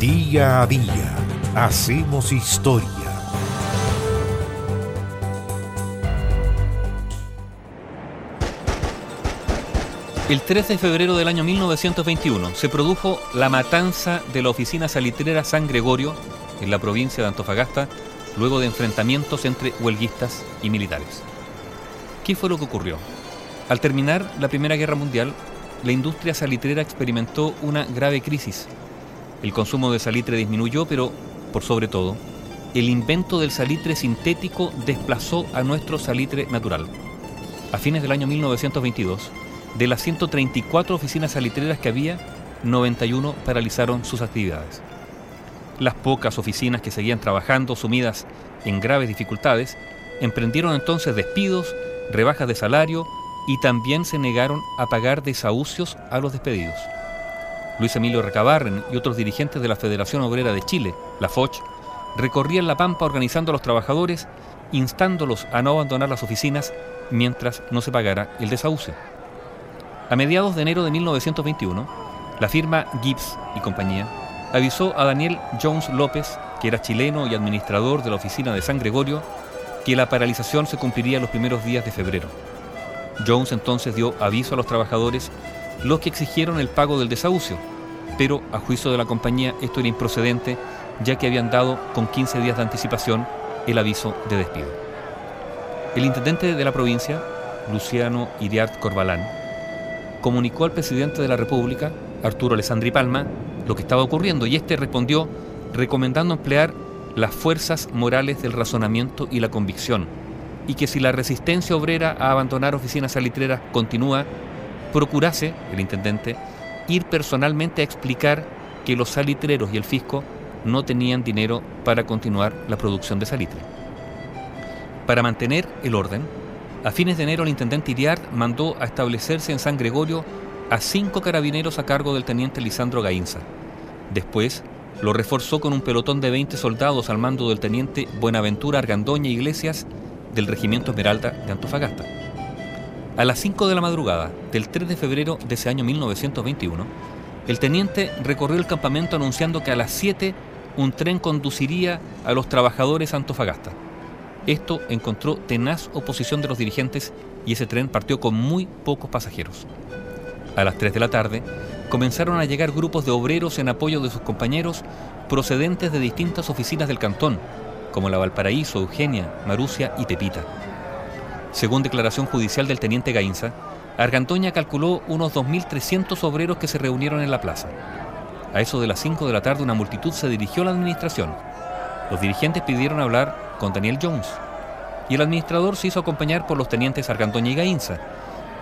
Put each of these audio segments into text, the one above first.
Día a día hacemos historia. El 13 de febrero del año 1921 se produjo la matanza de la oficina salitrera San Gregorio en la provincia de Antofagasta, luego de enfrentamientos entre huelguistas y militares. ¿Qué fue lo que ocurrió? Al terminar la Primera Guerra Mundial, la industria salitrera experimentó una grave crisis. El consumo de salitre disminuyó, pero, por sobre todo, el invento del salitre sintético desplazó a nuestro salitre natural. A fines del año 1922, de las 134 oficinas salitreras que había, 91 paralizaron sus actividades. Las pocas oficinas que seguían trabajando, sumidas en graves dificultades, emprendieron entonces despidos, rebajas de salario y también se negaron a pagar desahucios a los despedidos. Luis Emilio Recabarren y otros dirigentes de la Federación Obrera de Chile, la FOCH, recorrían la Pampa organizando a los trabajadores, instándolos a no abandonar las oficinas mientras no se pagara el desahucio. A mediados de enero de 1921, la firma Gibbs y compañía avisó a Daniel Jones López, que era chileno y administrador de la oficina de San Gregorio, que la paralización se cumpliría los primeros días de febrero. Jones entonces dio aviso a los trabajadores, los que exigieron el pago del desahucio, pero a juicio de la compañía esto era improcedente, ya que habían dado con 15 días de anticipación el aviso de despido. El intendente de la provincia, Luciano Iriart Corbalán, comunicó al presidente de la República, Arturo Alessandri Palma, lo que estaba ocurriendo y este respondió recomendando emplear las fuerzas morales del razonamiento y la convicción, y que si la resistencia obrera a abandonar oficinas salitreras continúa, procurase, el intendente, ir personalmente a explicar que los salitreros y el fisco no tenían dinero para continuar la producción de salitre. Para mantener el orden, a fines de enero el intendente Iriart mandó a establecerse en San Gregorio a cinco carabineros a cargo del teniente Lisandro Gainza. Después lo reforzó con un pelotón de 20 soldados al mando del teniente Buenaventura Argandoña Iglesias del Regimiento Esmeralda de Antofagasta. A las 5 de la madrugada del 3 de febrero de ese año 1921, el teniente recorrió el campamento anunciando que a las 7 un tren conduciría a los trabajadores a Antofagasta. Esto encontró tenaz oposición de los dirigentes y ese tren partió con muy pocos pasajeros. A las 3 de la tarde, comenzaron a llegar grupos de obreros en apoyo de sus compañeros procedentes de distintas oficinas del cantón, como la Valparaíso, Eugenia, Marucia y Tepita. Según declaración judicial del teniente Gainza, Argantoña calculó unos 2.300 obreros que se reunieron en la plaza. A eso de las 5 de la tarde una multitud se dirigió a la administración. Los dirigentes pidieron hablar con Daniel Jones y el administrador se hizo acompañar por los tenientes Argantoña y Gainza,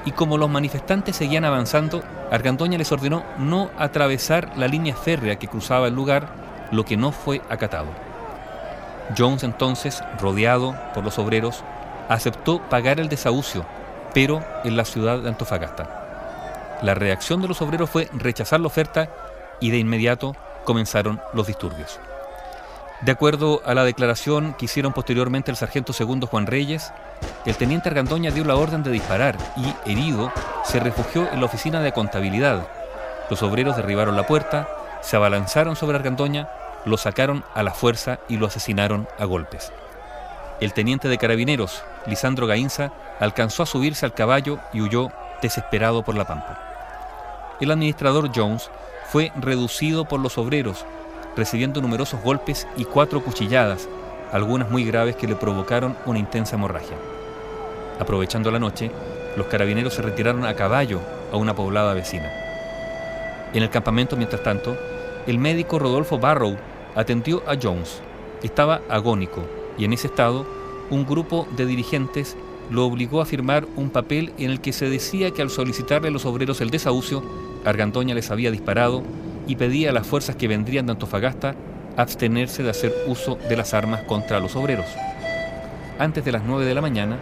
y como los manifestantes seguían avanzando, Argandoña les ordenó no atravesar la línea férrea que cruzaba el lugar, lo que no fue acatado. Jones entonces, rodeado por los obreros, aceptó pagar el desahucio, pero en la ciudad de Antofagasta. La reacción de los obreros fue rechazar la oferta y de inmediato comenzaron los disturbios. De acuerdo a la declaración que hicieron posteriormente el sargento segundo Juan Reyes, el teniente Argandoña dio la orden de disparar y, herido, se refugió en la oficina de contabilidad. Los obreros derribaron la puerta, se abalanzaron sobre Argandoña, lo sacaron a la fuerza y lo asesinaron a golpes. El teniente de carabineros, Lisandro Gainza, alcanzó a subirse al caballo y huyó desesperado por la pampa. El administrador Jones fue reducido por los obreros recibiendo numerosos golpes y cuatro cuchilladas, algunas muy graves que le provocaron una intensa hemorragia. Aprovechando la noche, los carabineros se retiraron a caballo a una poblada vecina. En el campamento, mientras tanto, el médico Rodolfo Barrow atendió a Jones. Estaba agónico y en ese estado, un grupo de dirigentes lo obligó a firmar un papel en el que se decía que al solicitarle a los obreros el desahucio, Argandoña les había disparado y pedía a las fuerzas que vendrían de Antofagasta abstenerse de hacer uso de las armas contra los obreros. Antes de las 9 de la mañana,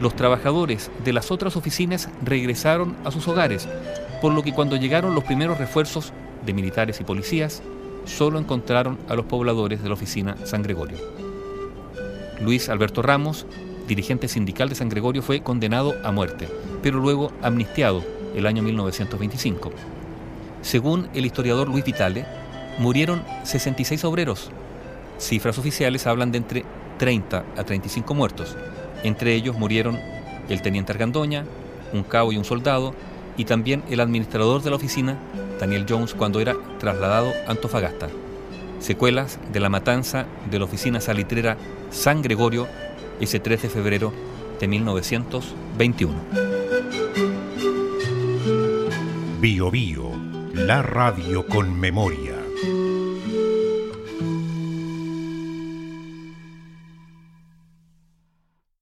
los trabajadores de las otras oficinas regresaron a sus hogares, por lo que cuando llegaron los primeros refuerzos de militares y policías, solo encontraron a los pobladores de la oficina San Gregorio. Luis Alberto Ramos, dirigente sindical de San Gregorio, fue condenado a muerte, pero luego amnistiado el año 1925. Según el historiador Luis Vitale, murieron 66 obreros. Cifras oficiales hablan de entre 30 a 35 muertos. Entre ellos murieron el teniente Argandoña, un cabo y un soldado, y también el administrador de la oficina, Daniel Jones, cuando era trasladado a Antofagasta. Secuelas de la matanza de la oficina salitrera San Gregorio ese 3 de febrero de 1921. Bio Bio, la radio con memoria.